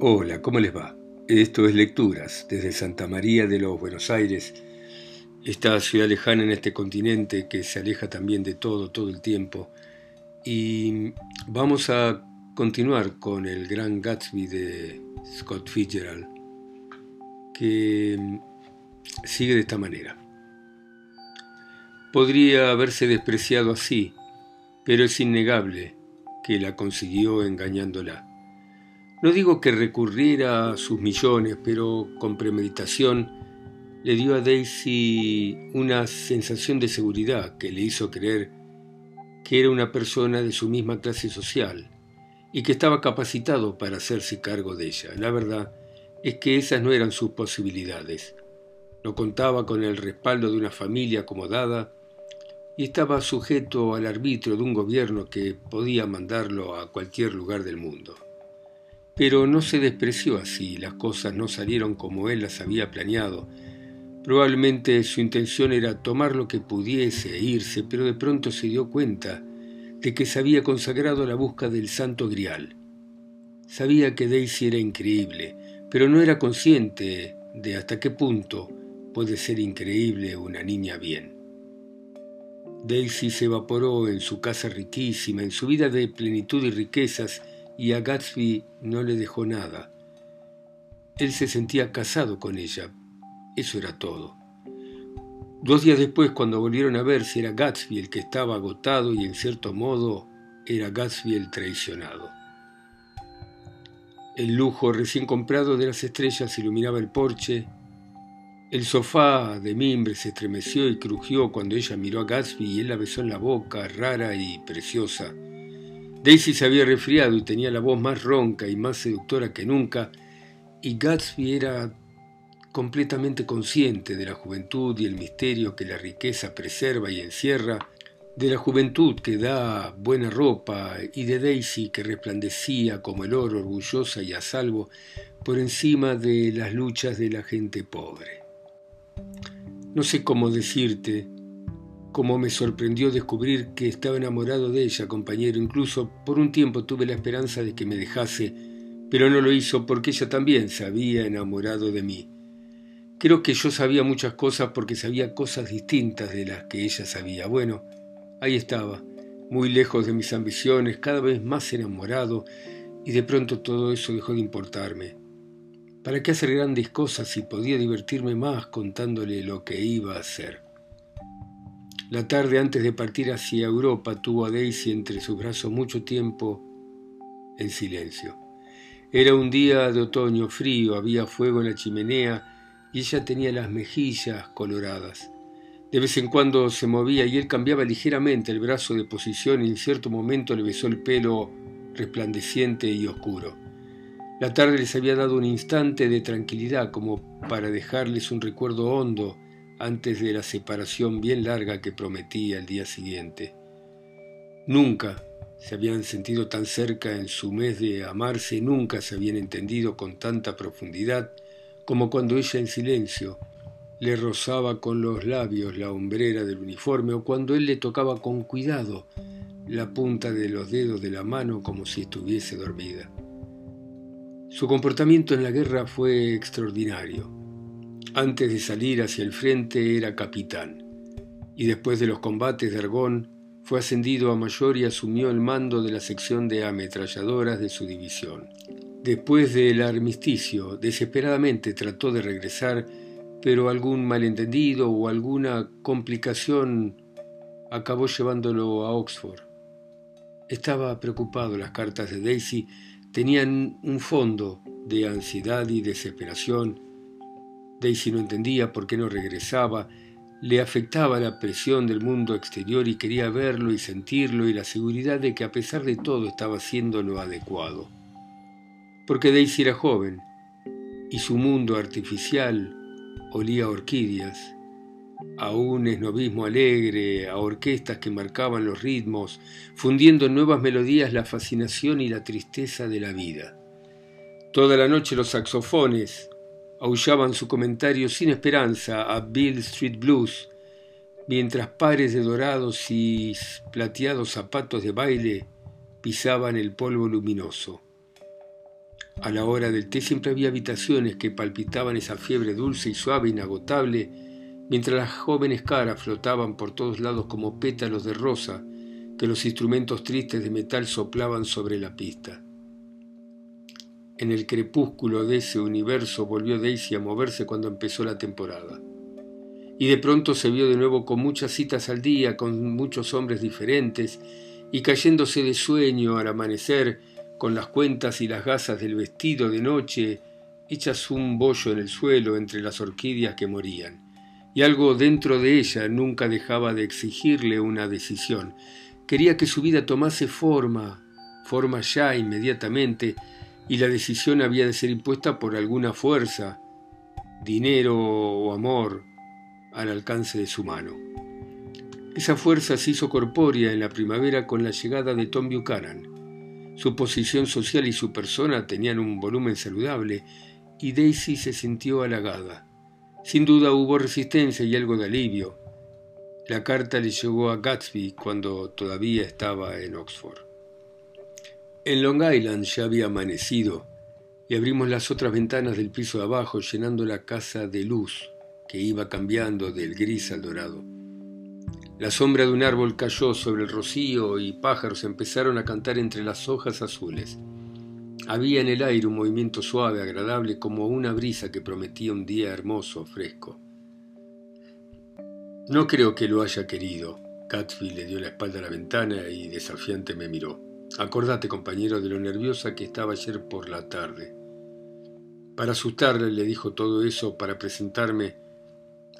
Hola, ¿cómo les va? Esto es Lecturas desde Santa María de los Buenos Aires, esta ciudad lejana en este continente que se aleja también de todo, todo el tiempo. Y vamos a continuar con el gran Gatsby de Scott Fitzgerald, que sigue de esta manera. Podría haberse despreciado así, pero es innegable que la consiguió engañándola. No digo que recurriera a sus millones, pero con premeditación le dio a Daisy una sensación de seguridad que le hizo creer que era una persona de su misma clase social y que estaba capacitado para hacerse cargo de ella. La verdad es que esas no eran sus posibilidades. No contaba con el respaldo de una familia acomodada y estaba sujeto al arbitrio de un gobierno que podía mandarlo a cualquier lugar del mundo. Pero no se despreció así, las cosas no salieron como él las había planeado. Probablemente su intención era tomar lo que pudiese e irse, pero de pronto se dio cuenta de que se había consagrado a la busca del santo grial. Sabía que Daisy era increíble, pero no era consciente de hasta qué punto puede ser increíble una niña bien. Daisy se evaporó en su casa riquísima, en su vida de plenitud y riquezas, y a Gatsby no le dejó nada. Él se sentía casado con ella. Eso era todo. Dos días después, cuando volvieron a verse, era Gatsby el que estaba agotado y en cierto modo era Gatsby el traicionado. El lujo recién comprado de las estrellas iluminaba el porche. El sofá de mimbre se estremeció y crujió cuando ella miró a Gatsby y él la besó en la boca, rara y preciosa. Daisy se había resfriado y tenía la voz más ronca y más seductora que nunca, y Gatsby era completamente consciente de la juventud y el misterio que la riqueza preserva y encierra, de la juventud que da buena ropa y de Daisy que resplandecía como el oro orgullosa y a salvo por encima de las luchas de la gente pobre. No sé cómo decirte Cómo me sorprendió descubrir que estaba enamorado de ella, compañero. Incluso por un tiempo tuve la esperanza de que me dejase, pero no lo hizo porque ella también se había enamorado de mí. Creo que yo sabía muchas cosas porque sabía cosas distintas de las que ella sabía. Bueno, ahí estaba, muy lejos de mis ambiciones, cada vez más enamorado, y de pronto todo eso dejó de importarme. ¿Para qué hacer grandes cosas si podía divertirme más contándole lo que iba a hacer? La tarde antes de partir hacia Europa tuvo a Daisy entre sus brazos mucho tiempo en silencio. Era un día de otoño frío, había fuego en la chimenea y ella tenía las mejillas coloradas. De vez en cuando se movía y él cambiaba ligeramente el brazo de posición y en cierto momento le besó el pelo resplandeciente y oscuro. La tarde les había dado un instante de tranquilidad como para dejarles un recuerdo hondo antes de la separación bien larga que prometía el día siguiente. Nunca se habían sentido tan cerca en su mes de amarse, nunca se habían entendido con tanta profundidad como cuando ella en silencio le rozaba con los labios la hombrera del uniforme o cuando él le tocaba con cuidado la punta de los dedos de la mano como si estuviese dormida. Su comportamiento en la guerra fue extraordinario. Antes de salir hacia el frente era capitán, y después de los combates de Argón fue ascendido a mayor y asumió el mando de la sección de ametralladoras de su división. Después del armisticio, desesperadamente trató de regresar, pero algún malentendido o alguna complicación acabó llevándolo a Oxford. Estaba preocupado, las cartas de Daisy tenían un fondo de ansiedad y desesperación Daisy no entendía por qué no regresaba, le afectaba la presión del mundo exterior y quería verlo y sentirlo y la seguridad de que a pesar de todo estaba haciendo lo adecuado. Porque Daisy era joven y su mundo artificial olía a orquídeas, a un esnovismo alegre, a orquestas que marcaban los ritmos, fundiendo en nuevas melodías la fascinación y la tristeza de la vida. Toda la noche los saxofones, aullaban su comentario sin esperanza a Bill Street Blues, mientras pares de dorados y plateados zapatos de baile pisaban el polvo luminoso. A la hora del té siempre había habitaciones que palpitaban esa fiebre dulce y suave, inagotable, mientras las jóvenes caras flotaban por todos lados como pétalos de rosa que los instrumentos tristes de metal soplaban sobre la pista. En el crepúsculo de ese universo volvió Daisy a moverse cuando empezó la temporada. Y de pronto se vio de nuevo con muchas citas al día, con muchos hombres diferentes, y cayéndose de sueño al amanecer, con las cuentas y las gasas del vestido de noche hechas un bollo en el suelo entre las orquídeas que morían. Y algo dentro de ella nunca dejaba de exigirle una decisión. Quería que su vida tomase forma, forma ya inmediatamente, y la decisión había de ser impuesta por alguna fuerza, dinero o amor, al alcance de su mano. Esa fuerza se hizo corpórea en la primavera con la llegada de Tom Buchanan. Su posición social y su persona tenían un volumen saludable y Daisy se sintió halagada. Sin duda hubo resistencia y algo de alivio. La carta le llegó a Gatsby cuando todavía estaba en Oxford. En Long Island ya había amanecido y abrimos las otras ventanas del piso de abajo llenando la casa de luz que iba cambiando del gris al dorado. La sombra de un árbol cayó sobre el rocío y pájaros empezaron a cantar entre las hojas azules. Había en el aire un movimiento suave, agradable, como una brisa que prometía un día hermoso, fresco. No creo que lo haya querido. Gatsby le dio la espalda a la ventana y desafiante me miró. Acordate, compañero, de lo nerviosa que estaba ayer por la tarde. Para asustarle le dijo todo eso para presentarme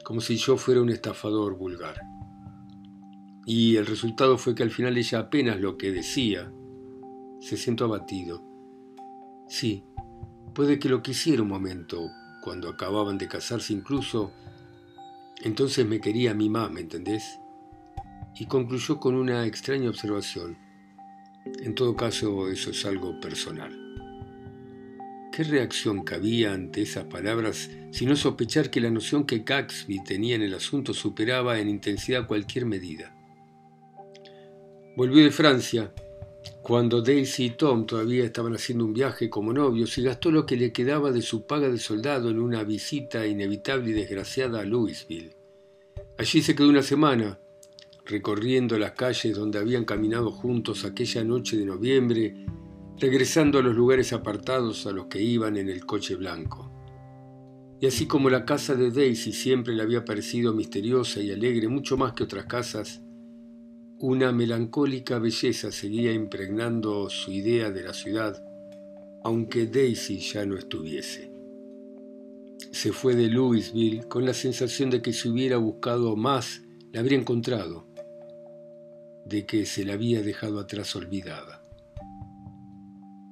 como si yo fuera un estafador vulgar. Y el resultado fue que al final ella apenas lo que decía se sentó abatido. Sí, puede que lo quisiera un momento, cuando acababan de casarse incluso, entonces me quería a mí más, ¿me entendés? Y concluyó con una extraña observación. En todo caso, eso es algo personal. ¿Qué reacción cabía ante esas palabras, sino sospechar que la noción que Gatsby tenía en el asunto superaba en intensidad cualquier medida? Volvió de Francia cuando Daisy y Tom todavía estaban haciendo un viaje como novios y gastó lo que le quedaba de su paga de soldado en una visita inevitable y desgraciada a Louisville. Allí se quedó una semana, recorriendo las calles donde habían caminado juntos aquella noche de noviembre, regresando a los lugares apartados a los que iban en el coche blanco. Y así como la casa de Daisy siempre le había parecido misteriosa y alegre mucho más que otras casas, una melancólica belleza seguía impregnando su idea de la ciudad, aunque Daisy ya no estuviese. Se fue de Louisville con la sensación de que si hubiera buscado más, la habría encontrado, de que se la había dejado atrás olvidada.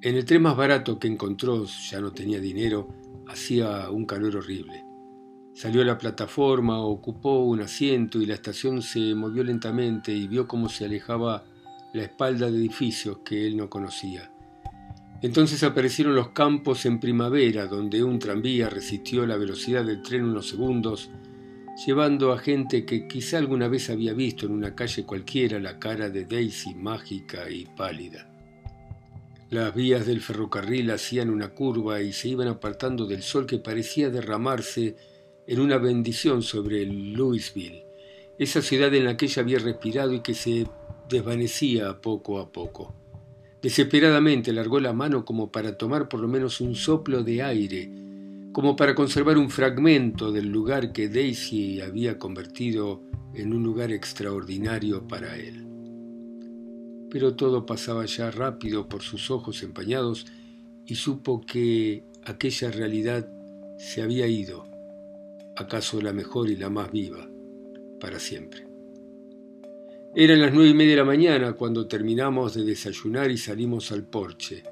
En el tren más barato que encontró, ya no tenía dinero, hacía un calor horrible. Salió a la plataforma, ocupó un asiento y la estación se movió lentamente y vio cómo se alejaba la espalda de edificios que él no conocía. Entonces aparecieron los campos en primavera, donde un tranvía resistió la velocidad del tren unos segundos, llevando a gente que quizá alguna vez había visto en una calle cualquiera la cara de Daisy mágica y pálida. Las vías del ferrocarril hacían una curva y se iban apartando del sol que parecía derramarse en una bendición sobre Louisville, esa ciudad en la que ella había respirado y que se desvanecía poco a poco. Desesperadamente largó la mano como para tomar por lo menos un soplo de aire, como para conservar un fragmento del lugar que Daisy había convertido en un lugar extraordinario para él. Pero todo pasaba ya rápido por sus ojos empañados y supo que aquella realidad se había ido acaso la mejor y la más viva, para siempre. Eran las nueve y media de la mañana cuando terminamos de desayunar y salimos al porche.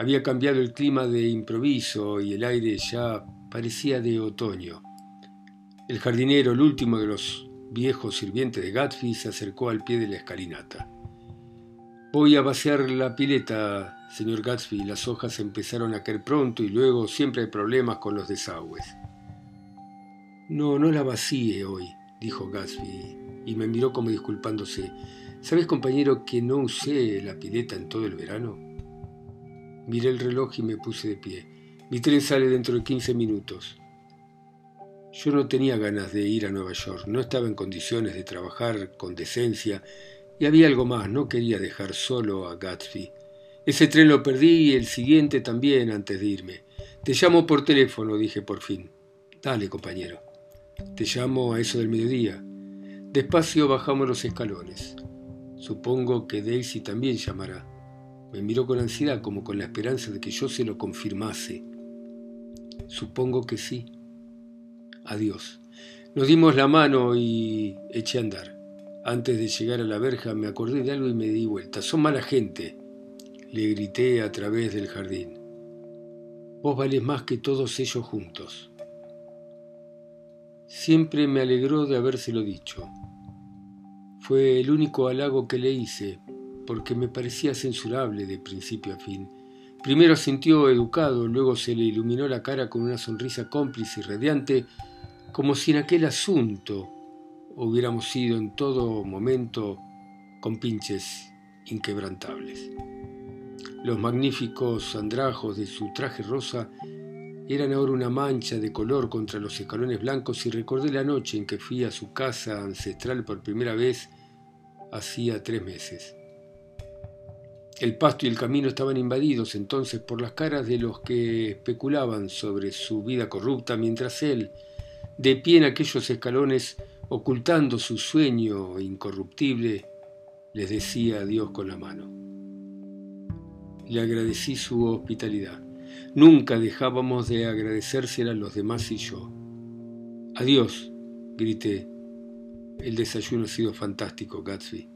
Había cambiado el clima de improviso y el aire ya parecía de otoño. El jardinero, el último de los viejos sirvientes de Gatsby, se acercó al pie de la escalinata. Voy a vaciar la pileta, señor Gatsby. Las hojas empezaron a caer pronto y luego siempre hay problemas con los desagües. No, no la vacíe hoy, dijo Gatsby, y me miró como disculpándose. ¿Sabes, compañero, que no usé la pileta en todo el verano? Miré el reloj y me puse de pie. Mi tren sale dentro de 15 minutos. Yo no tenía ganas de ir a Nueva York, no estaba en condiciones de trabajar con decencia y había algo más, no quería dejar solo a Gatsby. Ese tren lo perdí y el siguiente también antes de irme. Te llamo por teléfono, dije por fin. Dale, compañero. Te llamo a eso del mediodía. Despacio bajamos los escalones. Supongo que Daisy también llamará. Me miró con ansiedad como con la esperanza de que yo se lo confirmase. Supongo que sí. Adiós. Nos dimos la mano y eché a andar. Antes de llegar a la verja me acordé de algo y me di vuelta. Son mala gente, le grité a través del jardín. Vos vales más que todos ellos juntos. Siempre me alegró de habérselo dicho. Fue el único halago que le hice, porque me parecía censurable de principio a fin. Primero sintió educado, luego se le iluminó la cara con una sonrisa cómplice y radiante, como si en aquel asunto hubiéramos sido en todo momento compinches inquebrantables. Los magníficos andrajos de su traje rosa eran ahora una mancha de color contra los escalones blancos y recordé la noche en que fui a su casa ancestral por primera vez hacía tres meses. El pasto y el camino estaban invadidos entonces por las caras de los que especulaban sobre su vida corrupta, mientras él, de pie en aquellos escalones, ocultando su sueño incorruptible, les decía adiós con la mano. Le agradecí su hospitalidad. Nunca dejábamos de agradecérsela los demás y yo. Adiós, grité. El desayuno ha sido fantástico, Gatsby.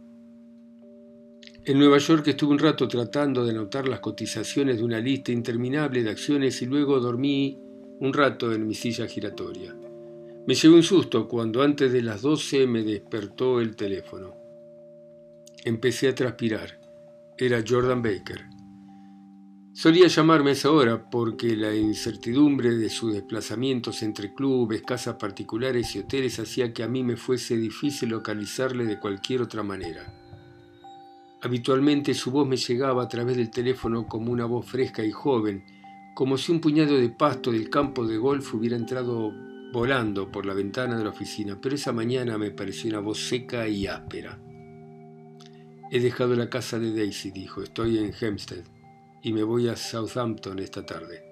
En Nueva York estuve un rato tratando de anotar las cotizaciones de una lista interminable de acciones y luego dormí un rato en mi silla giratoria. Me llevé un susto cuando antes de las doce me despertó el teléfono. Empecé a transpirar. Era Jordan Baker. Solía llamarme a esa hora porque la incertidumbre de sus desplazamientos entre clubes, casas particulares y hoteles hacía que a mí me fuese difícil localizarle de cualquier otra manera. Habitualmente su voz me llegaba a través del teléfono como una voz fresca y joven, como si un puñado de pasto del campo de golf hubiera entrado volando por la ventana de la oficina, pero esa mañana me pareció una voz seca y áspera. He dejado la casa de Daisy, dijo, estoy en Hempstead y me voy a Southampton esta tarde.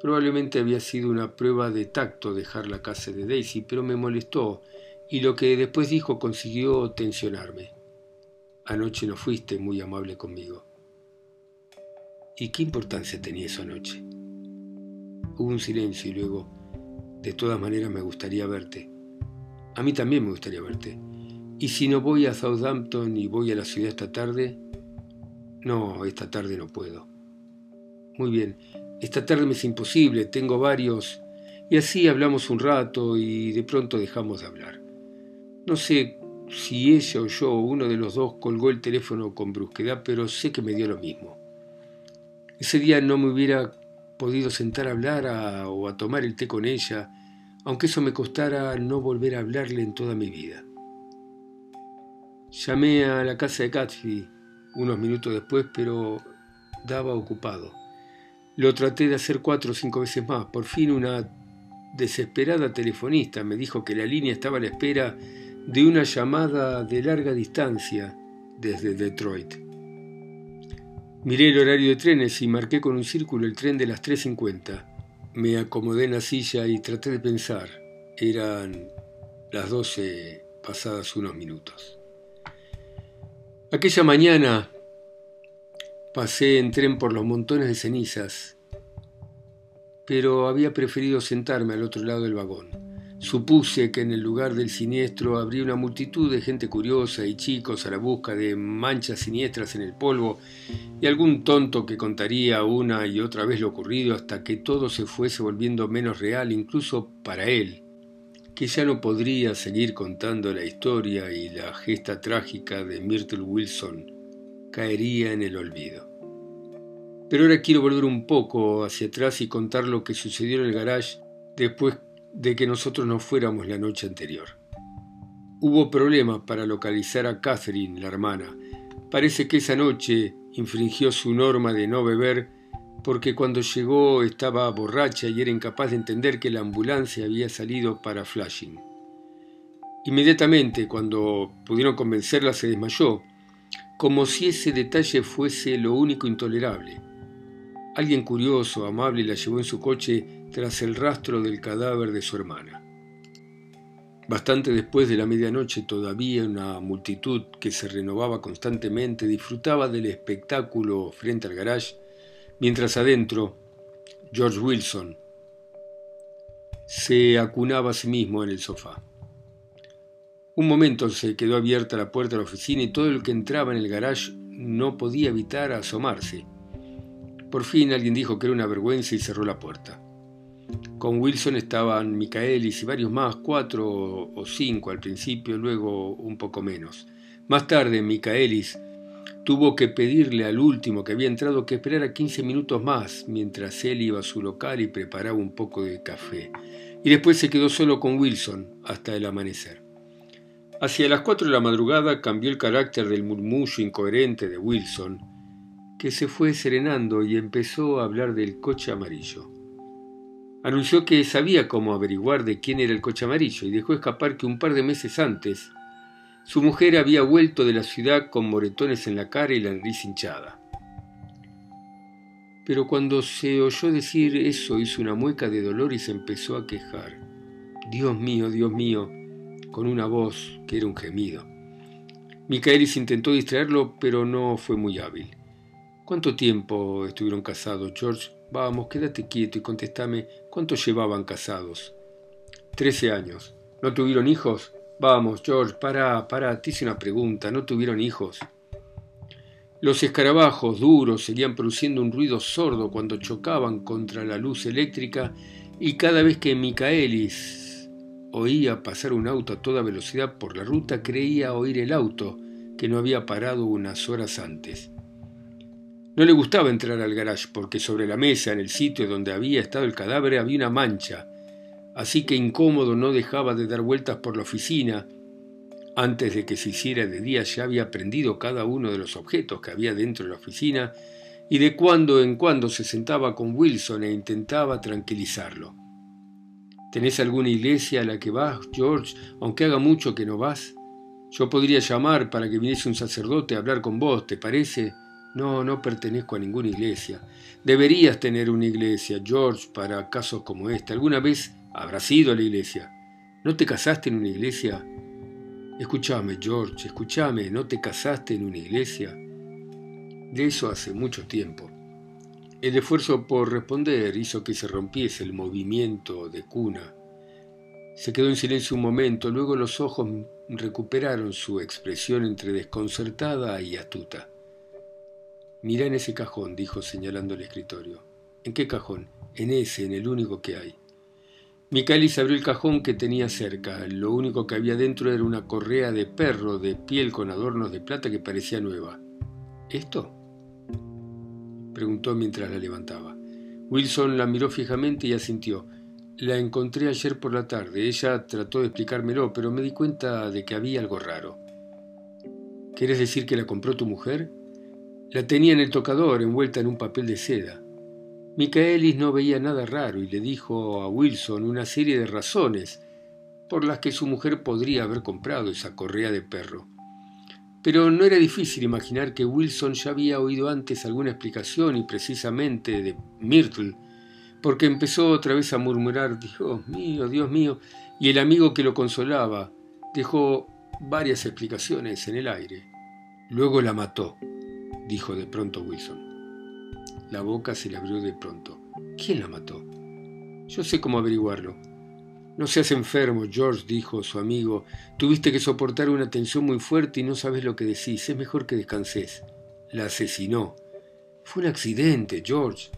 Probablemente había sido una prueba de tacto dejar la casa de Daisy, pero me molestó y lo que después dijo consiguió tensionarme. Anoche no fuiste muy amable conmigo. ¿Y qué importancia tenía eso anoche? Hubo un silencio y luego, de todas maneras me gustaría verte. A mí también me gustaría verte. Y si no voy a Southampton y voy a la ciudad esta tarde, no, esta tarde no puedo. Muy bien, esta tarde me es imposible, tengo varios... Y así hablamos un rato y de pronto dejamos de hablar. No sé si ella o yo, uno de los dos, colgó el teléfono con brusquedad, pero sé que me dio lo mismo. Ese día no me hubiera podido sentar a hablar o a tomar el té con ella, aunque eso me costara no volver a hablarle en toda mi vida. Llamé a la casa de Gatsby unos minutos después, pero daba ocupado. Lo traté de hacer cuatro o cinco veces más. Por fin una desesperada telefonista me dijo que la línea estaba a la espera de una llamada de larga distancia desde Detroit. Miré el horario de trenes y marqué con un círculo el tren de las 3.50. Me acomodé en la silla y traté de pensar. Eran las 12 pasadas unos minutos. Aquella mañana pasé en tren por los montones de cenizas, pero había preferido sentarme al otro lado del vagón. Supuse que en el lugar del siniestro habría una multitud de gente curiosa y chicos a la busca de manchas siniestras en el polvo y algún tonto que contaría una y otra vez lo ocurrido hasta que todo se fuese volviendo menos real incluso para él, que ya no podría seguir contando la historia y la gesta trágica de Myrtle Wilson caería en el olvido. Pero ahora quiero volver un poco hacia atrás y contar lo que sucedió en el garage después de que nosotros no fuéramos la noche anterior. Hubo problemas para localizar a Catherine, la hermana. Parece que esa noche Infringió su norma de no beber porque cuando llegó estaba borracha y era incapaz de entender que la ambulancia había salido para Flushing. Inmediatamente, cuando pudieron convencerla, se desmayó, como si ese detalle fuese lo único intolerable. Alguien curioso, amable, la llevó en su coche tras el rastro del cadáver de su hermana. Bastante después de la medianoche todavía una multitud que se renovaba constantemente disfrutaba del espectáculo frente al garage, mientras adentro George Wilson se acunaba a sí mismo en el sofá. Un momento se quedó abierta la puerta de la oficina y todo el que entraba en el garage no podía evitar asomarse. Por fin alguien dijo que era una vergüenza y cerró la puerta. Con Wilson estaban Micaelis y varios más, cuatro o cinco al principio, luego un poco menos. Más tarde, Micaelis tuvo que pedirle al último que había entrado que esperara 15 minutos más mientras él iba a su local y preparaba un poco de café. Y después se quedó solo con Wilson hasta el amanecer. Hacia las cuatro de la madrugada cambió el carácter del murmullo incoherente de Wilson, que se fue serenando y empezó a hablar del coche amarillo anunció que sabía cómo averiguar de quién era el coche amarillo y dejó escapar que un par de meses antes su mujer había vuelto de la ciudad con moretones en la cara y la nariz hinchada. Pero cuando se oyó decir eso hizo una mueca de dolor y se empezó a quejar. Dios mío, Dios mío, con una voz que era un gemido. Micaelis intentó distraerlo, pero no fue muy hábil. ¿Cuánto tiempo estuvieron casados, George? Vamos, quédate quieto y contestame, ¿cuánto llevaban casados? Trece años. ¿No tuvieron hijos? Vamos, George, para, para, te hice una pregunta, ¿no tuvieron hijos? Los escarabajos duros seguían produciendo un ruido sordo cuando chocaban contra la luz eléctrica y cada vez que Micaelis oía pasar un auto a toda velocidad por la ruta creía oír el auto que no había parado unas horas antes. No le gustaba entrar al garage porque sobre la mesa, en el sitio donde había estado el cadáver, había una mancha, así que incómodo no dejaba de dar vueltas por la oficina. Antes de que se hiciera de día ya había prendido cada uno de los objetos que había dentro de la oficina y de cuando en cuando se sentaba con Wilson e intentaba tranquilizarlo. ¿Tenés alguna iglesia a la que vas, George, aunque haga mucho que no vas? Yo podría llamar para que viniese un sacerdote a hablar con vos, ¿te parece? No, no pertenezco a ninguna iglesia. Deberías tener una iglesia, George, para casos como este. ¿Alguna vez habrás ido a la iglesia? ¿No te casaste en una iglesia? Escúchame, George, escúchame, ¿no te casaste en una iglesia? De eso hace mucho tiempo. El esfuerzo por responder hizo que se rompiese el movimiento de cuna. Se quedó en silencio un momento, luego los ojos recuperaron su expresión entre desconcertada y astuta. Mira en ese cajón, dijo señalando el escritorio. ¿En qué cajón? En ese, en el único que hay. Micaelis abrió el cajón que tenía cerca. Lo único que había dentro era una correa de perro de piel con adornos de plata que parecía nueva. ¿Esto? preguntó mientras la levantaba. Wilson la miró fijamente y asintió. La encontré ayer por la tarde. Ella trató de explicármelo, pero me di cuenta de que había algo raro. ¿Quieres decir que la compró tu mujer? La tenía en el tocador, envuelta en un papel de seda. Micaelis no veía nada raro y le dijo a Wilson una serie de razones por las que su mujer podría haber comprado esa correa de perro. Pero no era difícil imaginar que Wilson ya había oído antes alguna explicación y precisamente de Myrtle, porque empezó otra vez a murmurar Dios mío, Dios mío, y el amigo que lo consolaba dejó varias explicaciones en el aire. Luego la mató dijo de pronto Wilson. La boca se le abrió de pronto. ¿Quién la mató? Yo sé cómo averiguarlo. No seas enfermo, George, dijo su amigo. Tuviste que soportar una tensión muy fuerte y no sabes lo que decís. Es mejor que descanses. La asesinó. Fue un accidente, George.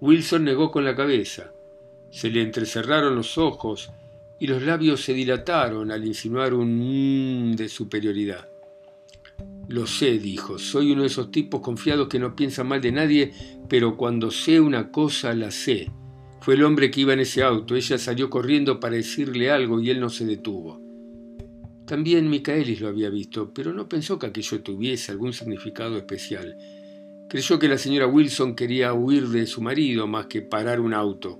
Wilson negó con la cabeza. Se le entrecerraron los ojos y los labios se dilataron al insinuar un mmm de superioridad. Lo sé, dijo, soy uno de esos tipos confiados que no piensan mal de nadie, pero cuando sé una cosa la sé. Fue el hombre que iba en ese auto, ella salió corriendo para decirle algo y él no se detuvo. También Micaelis lo había visto, pero no pensó que aquello tuviese algún significado especial. Creyó que la señora Wilson quería huir de su marido más que parar un auto.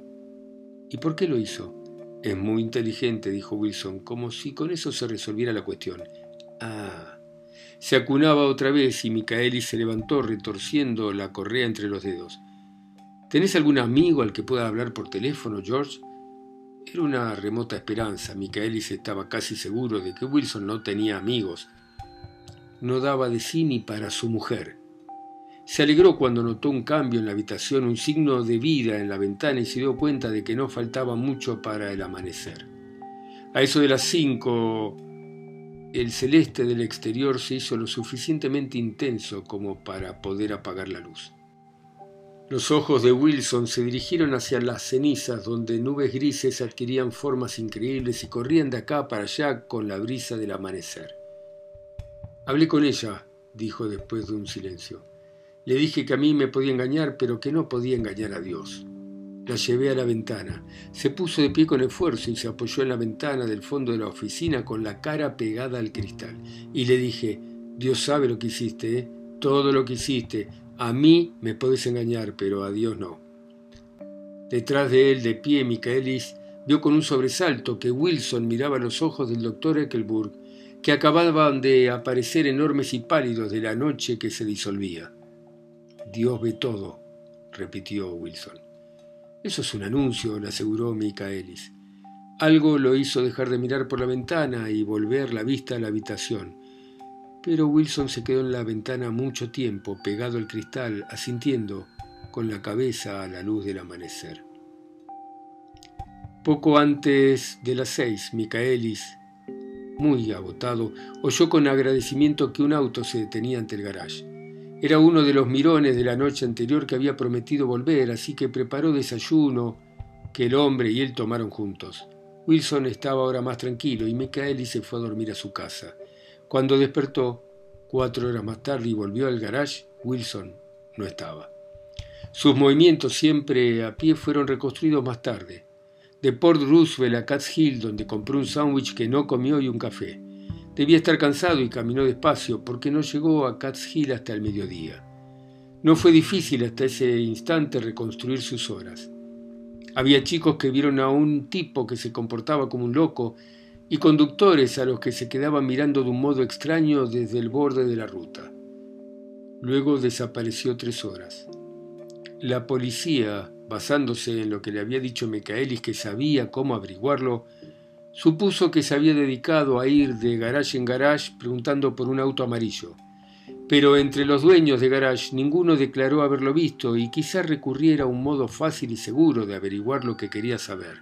¿Y por qué lo hizo? Es muy inteligente, dijo Wilson, como si con eso se resolviera la cuestión. Ah. Se acunaba otra vez y Micaeli se levantó retorciendo la correa entre los dedos. ¿Tenés algún amigo al que pueda hablar por teléfono, George? Era una remota esperanza. Micaelis estaba casi seguro de que Wilson no tenía amigos. No daba de sí ni para su mujer. Se alegró cuando notó un cambio en la habitación, un signo de vida en la ventana y se dio cuenta de que no faltaba mucho para el amanecer. A eso de las cinco, el celeste del exterior se hizo lo suficientemente intenso como para poder apagar la luz. Los ojos de Wilson se dirigieron hacia las cenizas, donde nubes grises adquirían formas increíbles y corrían de acá para allá con la brisa del amanecer. Hablé con ella, dijo después de un silencio. Le dije que a mí me podía engañar, pero que no podía engañar a Dios. La llevé a la ventana. Se puso de pie con esfuerzo y se apoyó en la ventana del fondo de la oficina con la cara pegada al cristal. Y le dije, Dios sabe lo que hiciste, ¿eh? todo lo que hiciste, a mí me puedes engañar, pero a Dios no. Detrás de él, de pie, Micaelis vio con un sobresalto que Wilson miraba los ojos del doctor Eckelburg, que acababan de aparecer enormes y pálidos de la noche que se disolvía. Dios ve todo, repitió Wilson. Eso es un anuncio, le aseguró Micaelis. Algo lo hizo dejar de mirar por la ventana y volver la vista a la habitación. Pero Wilson se quedó en la ventana mucho tiempo, pegado al cristal, asintiendo con la cabeza a la luz del amanecer. Poco antes de las seis, Micaelis, muy agotado, oyó con agradecimiento que un auto se detenía ante el garage. Era uno de los mirones de la noche anterior que había prometido volver, así que preparó desayuno que el hombre y él tomaron juntos. Wilson estaba ahora más tranquilo y Micaelis se fue a dormir a su casa. Cuando despertó, cuatro horas más tarde, y volvió al garage, Wilson no estaba. Sus movimientos siempre a pie fueron reconstruidos más tarde. De Port Roosevelt a Cat's Hill, donde compró un sándwich que no comió y un café. Debía estar cansado y caminó despacio porque no llegó a Cat's Hill hasta el mediodía. No fue difícil hasta ese instante reconstruir sus horas. Había chicos que vieron a un tipo que se comportaba como un loco y conductores a los que se quedaban mirando de un modo extraño desde el borde de la ruta. Luego desapareció tres horas. La policía, basándose en lo que le había dicho Micaelis que sabía cómo averiguarlo, supuso que se había dedicado a ir de garage en garage preguntando por un auto amarillo. Pero entre los dueños de garage ninguno declaró haberlo visto y quizá recurriera a un modo fácil y seguro de averiguar lo que quería saber.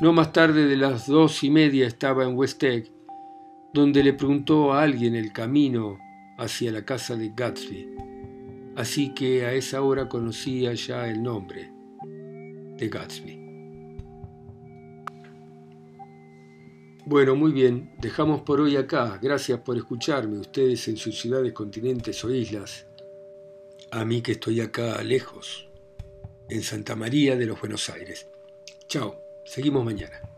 No más tarde de las dos y media estaba en West Egg, donde le preguntó a alguien el camino hacia la casa de Gatsby. Así que a esa hora conocía ya el nombre de Gatsby. Bueno, muy bien, dejamos por hoy acá. Gracias por escucharme, ustedes en sus ciudades, continentes o islas. A mí que estoy acá lejos, en Santa María de los Buenos Aires. Chao. Seguimos mañana.